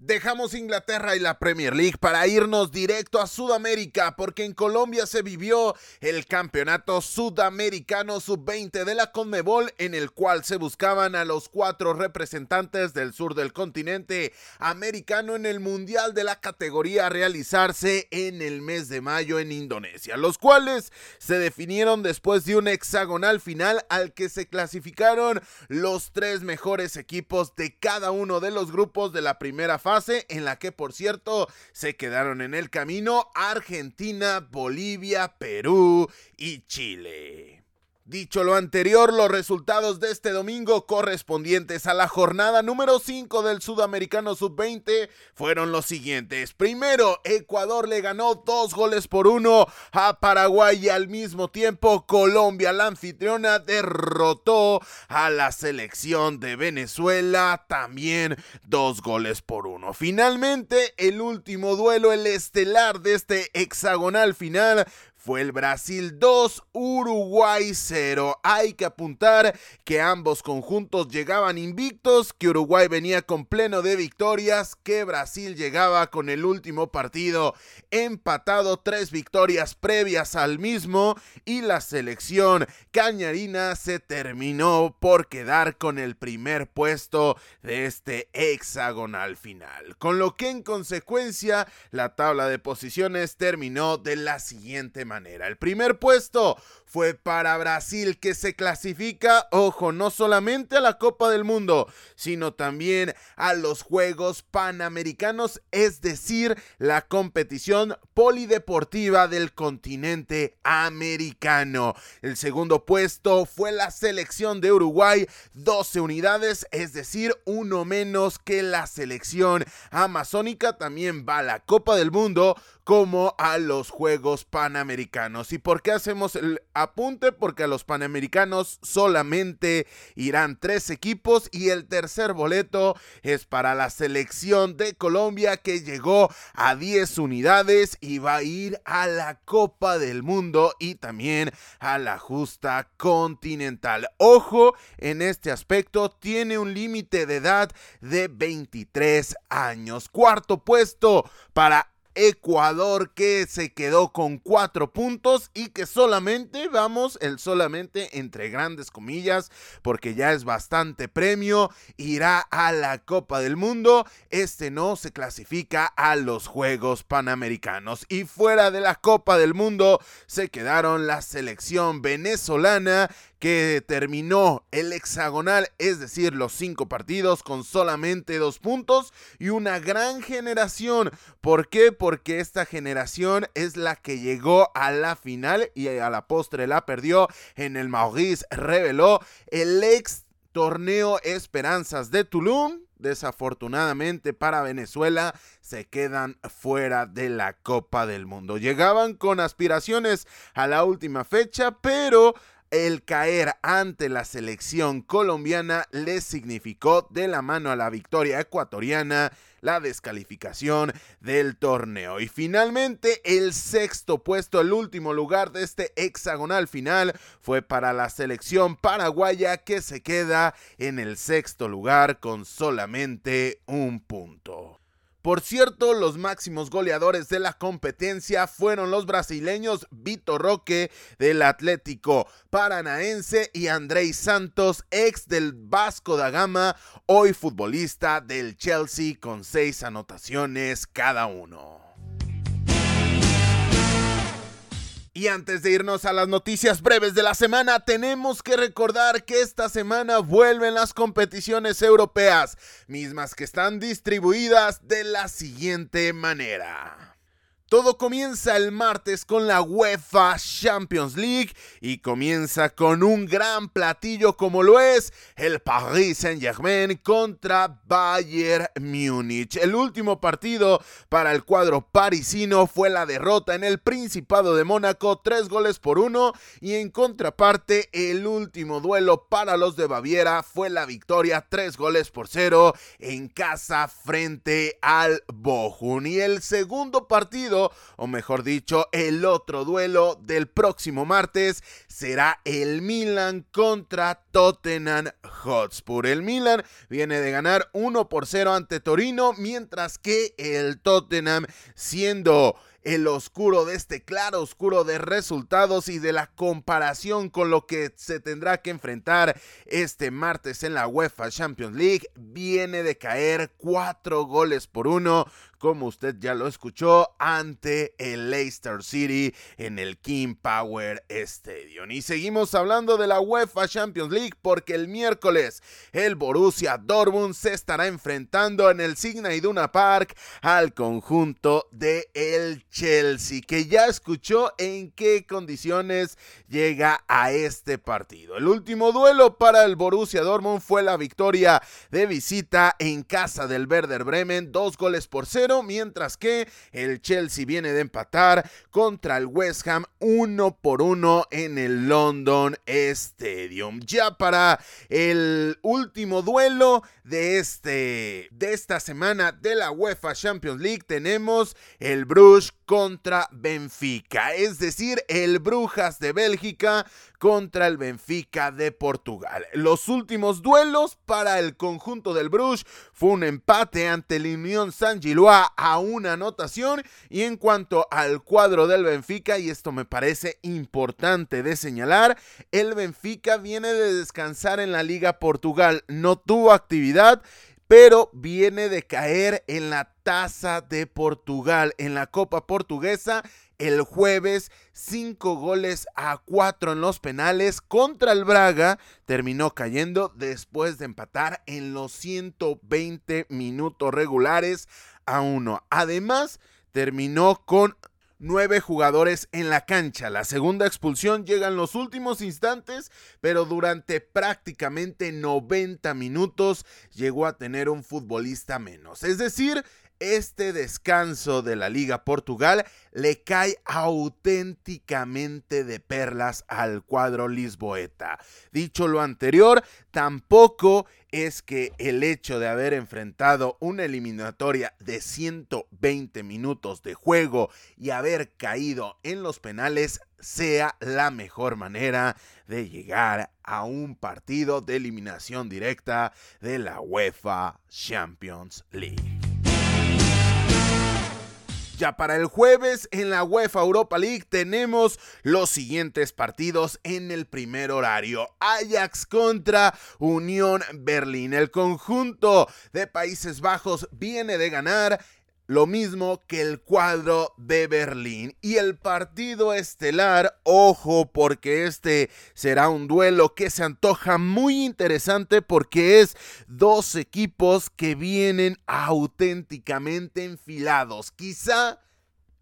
Dejamos Inglaterra y la Premier League para irnos directo a Sudamérica porque en Colombia se vivió el campeonato sudamericano sub-20 de la Conmebol en el cual se buscaban a los cuatro representantes del sur del continente americano en el Mundial de la categoría a realizarse en el mes de mayo en Indonesia, los cuales se definieron después de un hexagonal final al que se clasificaron los tres mejores equipos de cada uno de los grupos de la primera fase en la que por cierto se quedaron en el camino Argentina, Bolivia, Perú y Chile. Dicho lo anterior, los resultados de este domingo correspondientes a la jornada número 5 del Sudamericano Sub-20 fueron los siguientes. Primero, Ecuador le ganó dos goles por uno a Paraguay y al mismo tiempo Colombia, la anfitriona, derrotó a la selección de Venezuela también dos goles por uno. Finalmente, el último duelo, el estelar de este hexagonal final fue el Brasil 2, Uruguay 0. Hay que apuntar que ambos conjuntos llegaban invictos, que Uruguay venía con pleno de victorias, que Brasil llegaba con el último partido empatado, tres victorias previas al mismo y la selección cañarina se terminó por quedar con el primer puesto de este hexagonal final. Con lo que en consecuencia la tabla de posiciones terminó de la siguiente manera manera. El primer puesto fue para Brasil que se clasifica, ojo, no solamente a la Copa del Mundo, sino también a los Juegos Panamericanos, es decir, la competición polideportiva del continente americano. El segundo puesto fue la selección de Uruguay, 12 unidades, es decir, uno menos que la selección amazónica. También va a la Copa del Mundo como a los Juegos Panamericanos. ¿Y por qué hacemos el apunte? Porque a los Panamericanos solamente irán tres equipos y el tercer boleto es para la selección de Colombia que llegó a 10 unidades y va a ir a la Copa del Mundo y también a la justa continental. Ojo, en este aspecto tiene un límite de edad de 23 años. Cuarto puesto para Ecuador que se quedó con cuatro puntos y que solamente, vamos, el solamente entre grandes comillas, porque ya es bastante premio, irá a la Copa del Mundo. Este no se clasifica a los Juegos Panamericanos. Y fuera de la Copa del Mundo se quedaron la selección venezolana que terminó el hexagonal, es decir, los cinco partidos con solamente dos puntos y una gran generación. ¿Por qué? Porque esta generación es la que llegó a la final y a la postre la perdió en el Maurice reveló el ex torneo Esperanzas de Tulum desafortunadamente para Venezuela, se quedan fuera de la Copa del Mundo. Llegaban con aspiraciones a la última fecha, pero el caer ante la selección colombiana les significó de la mano a la victoria ecuatoriana la descalificación del torneo. Y finalmente el sexto puesto, el último lugar de este hexagonal final fue para la selección paraguaya que se queda en el sexto lugar con solamente un punto. Por cierto, los máximos goleadores de la competencia fueron los brasileños Vitor Roque del Atlético Paranaense y Andrei Santos, ex del Vasco da Gama, hoy futbolista del Chelsea con seis anotaciones cada uno. Y antes de irnos a las noticias breves de la semana, tenemos que recordar que esta semana vuelven las competiciones europeas, mismas que están distribuidas de la siguiente manera. Todo comienza el martes con la UEFA Champions League y comienza con un gran platillo como lo es el Paris Saint-Germain contra Bayern Múnich. El último partido para el cuadro parisino fue la derrota en el Principado de Mónaco, tres goles por uno y en contraparte el último duelo para los de Baviera fue la victoria, tres goles por cero en casa frente al Bochum. Y el segundo partido o mejor dicho, el otro duelo del próximo martes será el Milan contra Tottenham Hotspur. El Milan viene de ganar 1 por 0 ante Torino, mientras que el Tottenham siendo el oscuro de este claro oscuro de resultados y de la comparación con lo que se tendrá que enfrentar este martes en la UEFA Champions League, viene de caer cuatro goles por uno como usted ya lo escuchó, ante el Leicester City en el King Power Stadium. Y seguimos hablando de la UEFA Champions League porque el miércoles el Borussia Dortmund se estará enfrentando en el Signa Iduna Park al conjunto de el Chelsea, que ya escuchó en qué condiciones llega a este partido. El último duelo para el Borussia Dortmund fue la victoria de visita en casa del Werder Bremen, dos goles por cero mientras que el Chelsea viene de empatar contra el West Ham uno por uno en el London Stadium. Ya para el último duelo de, este, de esta semana de la UEFA Champions League tenemos el Bruges contra Benfica, es decir, el Brujas de Bélgica contra el Benfica de Portugal. Los últimos duelos para el conjunto del Bruges fue un empate ante el Unión San Gilois a una anotación y en cuanto al cuadro del Benfica, y esto me parece importante de señalar, el Benfica viene de descansar en la Liga Portugal, no tuvo actividad pero viene de caer en la Taza de Portugal, en la Copa Portuguesa. El jueves, cinco goles a cuatro en los penales contra el Braga. Terminó cayendo después de empatar en los 120 minutos regulares a uno. Además, terminó con nueve jugadores en la cancha. La segunda expulsión llega en los últimos instantes, pero durante prácticamente 90 minutos llegó a tener un futbolista menos. Es decir, este descanso de la Liga Portugal le cae auténticamente de perlas al cuadro lisboeta. Dicho lo anterior, tampoco es que el hecho de haber enfrentado una eliminatoria de 120 minutos de juego y haber caído en los penales sea la mejor manera de llegar a un partido de eliminación directa de la UEFA Champions League. Ya para el jueves en la UEFA Europa League tenemos los siguientes partidos en el primer horario. Ajax contra Unión Berlín. El conjunto de Países Bajos viene de ganar lo mismo que el cuadro de Berlín. Y el partido estelar, ojo, porque este será un duelo que se antoja muy interesante porque es dos equipos que vienen auténticamente enfilados. Quizá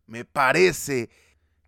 me parece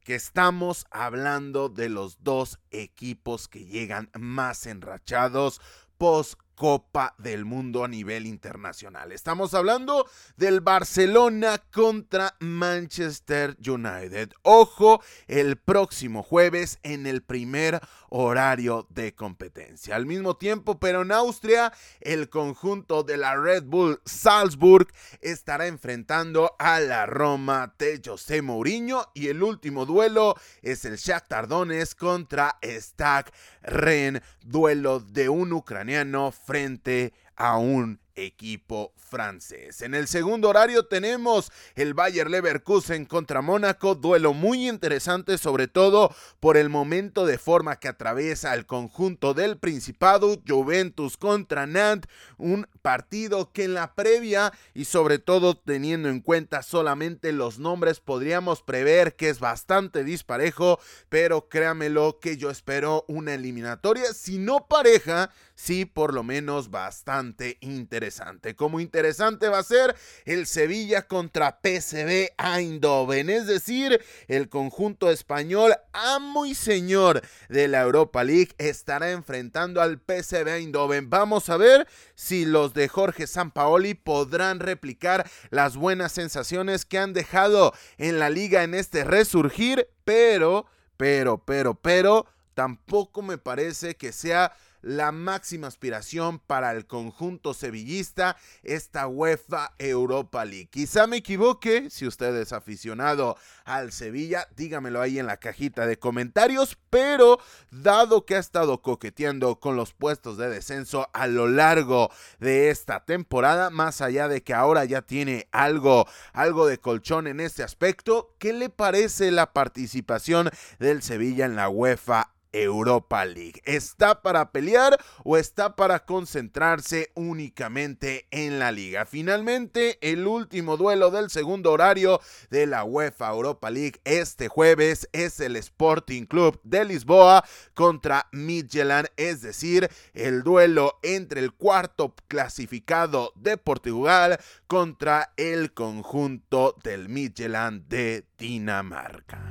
que estamos hablando de los dos equipos que llegan más enrachados post Copa del Mundo a nivel internacional. Estamos hablando del Barcelona contra Manchester United. Ojo, el próximo jueves en el primer horario de competencia. Al mismo tiempo, pero en Austria, el conjunto de la Red Bull Salzburg estará enfrentando a la Roma de José Mourinho y el último duelo es el Shakhtar Donetsk contra Stag Ren, duelo de un ucraniano frente a un equipo francés. En el segundo horario tenemos el Bayer Leverkusen contra Mónaco, duelo muy interesante sobre todo por el momento de forma que atraviesa el conjunto del Principado, Juventus contra Nantes, un partido que en la previa y sobre todo teniendo en cuenta solamente los nombres podríamos prever que es bastante disparejo, pero créamelo que yo espero una eliminatoria, si no pareja, sí por lo menos bastante interesante. Como interesante va a ser el Sevilla contra PSV Eindhoven, es decir, el conjunto español amo y señor de la Europa League estará enfrentando al PSV Eindhoven. Vamos a ver si los de Jorge Sampaoli podrán replicar las buenas sensaciones que han dejado en la liga en este resurgir, pero, pero, pero, pero, tampoco me parece que sea la máxima aspiración para el conjunto sevillista, esta UEFA Europa League. Quizá me equivoque, si usted es aficionado al Sevilla, dígamelo ahí en la cajita de comentarios, pero dado que ha estado coqueteando con los puestos de descenso a lo largo de esta temporada, más allá de que ahora ya tiene algo, algo de colchón en este aspecto, ¿qué le parece la participación del Sevilla en la UEFA Europa League. ¿Está para pelear o está para concentrarse únicamente en la liga? Finalmente, el último duelo del segundo horario de la UEFA Europa League este jueves es el Sporting Club de Lisboa contra Midtjylland, es decir, el duelo entre el cuarto clasificado de Portugal contra el conjunto del Midtjylland de Dinamarca.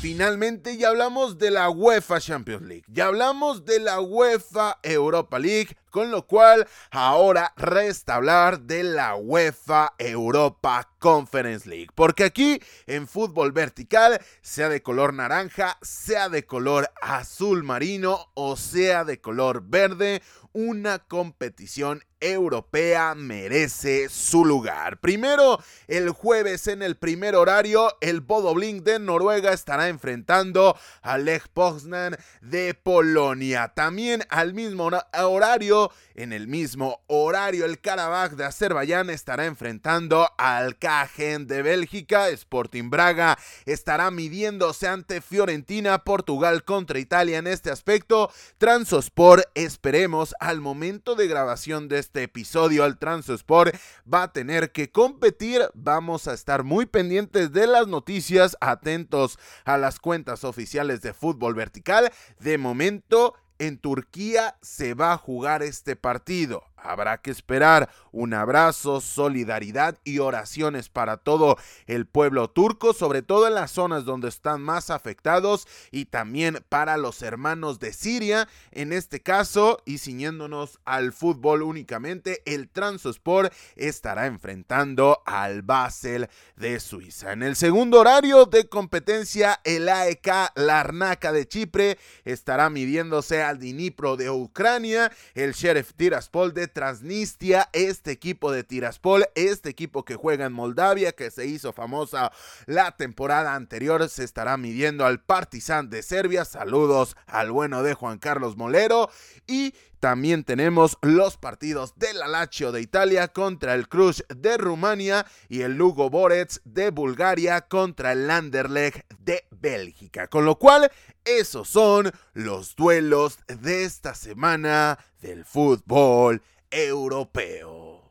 Finalmente ya hablamos de la UEFA Champions League, ya hablamos de la UEFA Europa League, con lo cual ahora resta hablar de la UEFA Europa Conference League, porque aquí en fútbol vertical, sea de color naranja, sea de color azul marino o sea de color verde, una competición europea merece su lugar. Primero, el jueves en el primer horario, el Bodo Blink de Noruega estará enfrentando a Lech Poznan de Polonia. También al mismo horario, en el mismo horario, el Karabakh de Azerbaiyán estará enfrentando al Cajen de Bélgica. Sporting Braga estará midiéndose ante Fiorentina, Portugal contra Italia en este aspecto. Transosport, esperemos al momento de grabación de este episodio, al Transosport va a tener que competir. Vamos a estar muy pendientes de las noticias, atentos a las cuentas oficiales de fútbol vertical. De momento, en Turquía se va a jugar este partido. Habrá que esperar un abrazo, solidaridad y oraciones para todo el pueblo turco, sobre todo en las zonas donde están más afectados y también para los hermanos de Siria. En este caso, y ciñéndonos al fútbol únicamente, el Transosport estará enfrentando al Basel de Suiza. En el segundo horario de competencia, el AEK Larnaca de Chipre estará midiéndose al Dnipro de Ucrania, el Sheriff Tiraspol de Transnistria, este equipo de Tiraspol, este equipo que juega en Moldavia, que se hizo famosa la temporada anterior, se estará midiendo al Partizan de Serbia. Saludos al bueno de Juan Carlos Molero. Y también tenemos los partidos del Lazio de Italia contra el Cruz de Rumania y el Lugo Borets de Bulgaria contra el Landerlecht de Bélgica. Con lo cual, esos son los duelos de esta semana del fútbol europeo.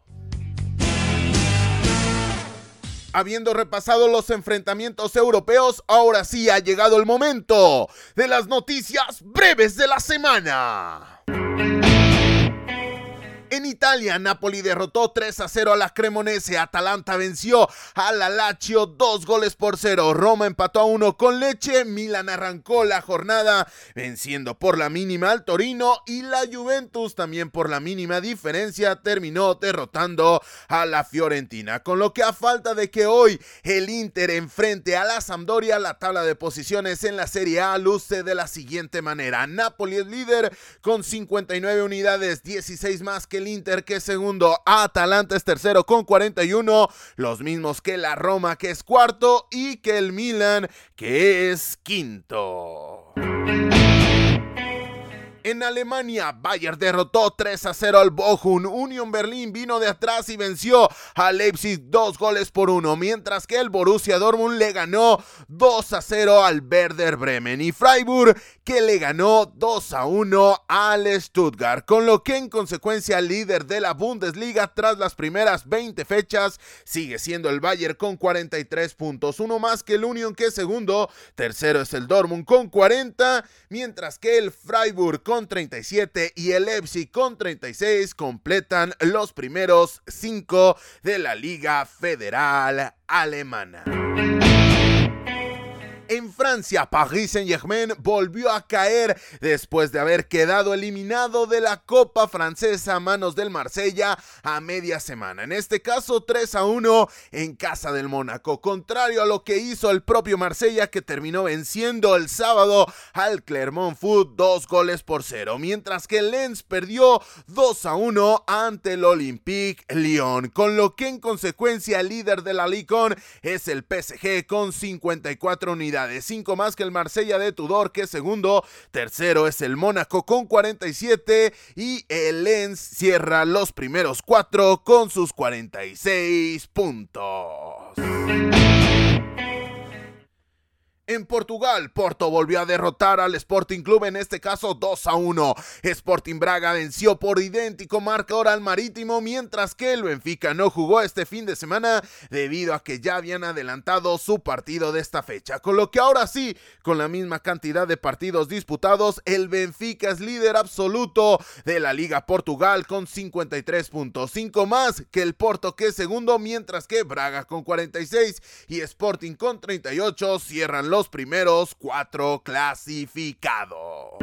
Habiendo repasado los enfrentamientos europeos, ahora sí ha llegado el momento de las noticias breves de la semana. En Italia, Napoli derrotó 3 a 0 a la Cremonese. Atalanta venció a la Lazio 2 goles por 0. Roma empató a 1 con Leche. Milan arrancó la jornada venciendo por la mínima al Torino. Y la Juventus también por la mínima diferencia terminó derrotando a la Fiorentina. Con lo que a falta de que hoy el Inter enfrente a la Sampdoria, la tabla de posiciones en la Serie A luce de la siguiente manera. Napoli es líder con 59 unidades, 16 más que el Inter que es segundo, Atalanta es tercero con 41, los mismos que la Roma que es cuarto y que el Milan que es quinto. En Alemania, Bayern derrotó 3 a 0 al Bochum. Union Berlin vino de atrás y venció a Leipzig dos goles por uno, mientras que el Borussia Dortmund le ganó 2 a 0 al Werder Bremen. Y Freiburg que le ganó 2 a 1 al Stuttgart, con lo que en consecuencia líder de la Bundesliga tras las primeras 20 fechas sigue siendo el Bayern con 43 puntos, uno más que el Union que es segundo, tercero es el Dortmund con 40, mientras que el Freiburg con 37 y el Leipzig con 36 completan los primeros 5 de la Liga Federal Alemana. En Francia, Paris Saint-Germain volvió a caer después de haber quedado eliminado de la Copa Francesa a manos del Marsella a media semana. En este caso, 3 a 1 en casa del Mónaco, contrario a lo que hizo el propio Marsella que terminó venciendo el sábado al Clermont Foot dos goles por cero, mientras que Lens perdió 2 a 1 ante el Olympique Lyon, con lo que en consecuencia el líder de la Ligue es el PSG con 54 unidades de 5 más que el Marsella de Tudor, que es segundo. Tercero es el Mónaco con 47 y el Lens cierra los primeros cuatro con sus 46 puntos. En Portugal, Porto volvió a derrotar al Sporting Club, en este caso 2 a 1. Sporting Braga venció por idéntico marcador al Marítimo, mientras que el Benfica no jugó este fin de semana debido a que ya habían adelantado su partido de esta fecha. Con lo que ahora sí, con la misma cantidad de partidos disputados, el Benfica es líder absoluto de la Liga Portugal con 53.5 más que el Porto que es segundo, mientras que Braga con 46 y Sporting con 38 cierran los los primeros cuatro clasificados.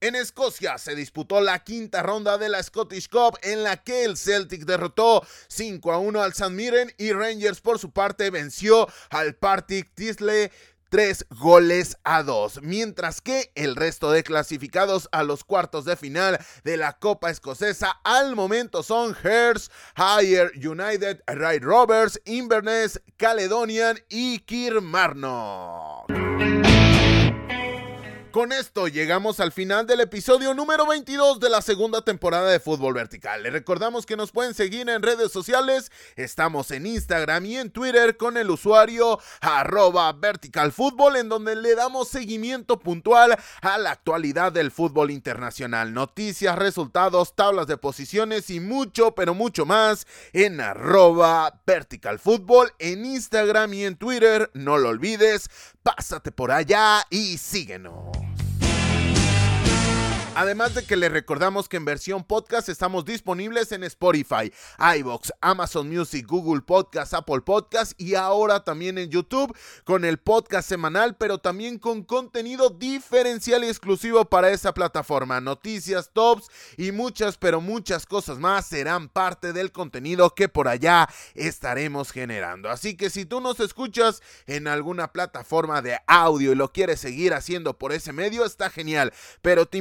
En Escocia se disputó la quinta ronda de la Scottish Cup en la que el Celtic derrotó 5 a 1 al St. Mirren y Rangers por su parte venció al Partick Thistle tres goles a dos, mientras que el resto de clasificados a los cuartos de final de la Copa Escocesa al momento son Hearts, Higher United, Ray Roberts, Inverness, Caledonian y Kilmarnock. Con esto llegamos al final del episodio número 22 de la segunda temporada de Fútbol Vertical. Les recordamos que nos pueden seguir en redes sociales. Estamos en Instagram y en Twitter con el usuario verticalfútbol en donde le damos seguimiento puntual a la actualidad del fútbol internacional. Noticias, resultados, tablas de posiciones y mucho, pero mucho más en arroba verticalfútbol en Instagram y en Twitter. No lo olvides, pásate por allá y síguenos. Además de que les recordamos que en versión podcast estamos disponibles en Spotify, iBox, Amazon Music, Google Podcast, Apple Podcast y ahora también en YouTube con el podcast semanal, pero también con contenido diferencial y exclusivo para esa plataforma. Noticias, tops y muchas, pero muchas cosas más serán parte del contenido que por allá estaremos generando. Así que si tú nos escuchas en alguna plataforma de audio y lo quieres seguir haciendo por ese medio, está genial. Pero te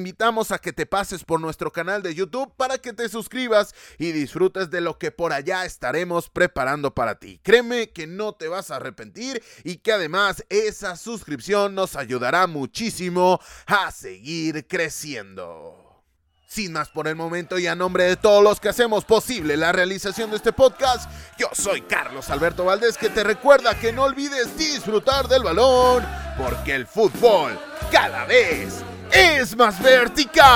a que te pases por nuestro canal de YouTube para que te suscribas y disfrutes de lo que por allá estaremos preparando para ti. Créeme que no te vas a arrepentir y que además esa suscripción nos ayudará muchísimo a seguir creciendo. Sin más por el momento y a nombre de todos los que hacemos posible la realización de este podcast, yo soy Carlos Alberto Valdés que te recuerda que no olvides disfrutar del balón porque el fútbol cada vez es más vertical.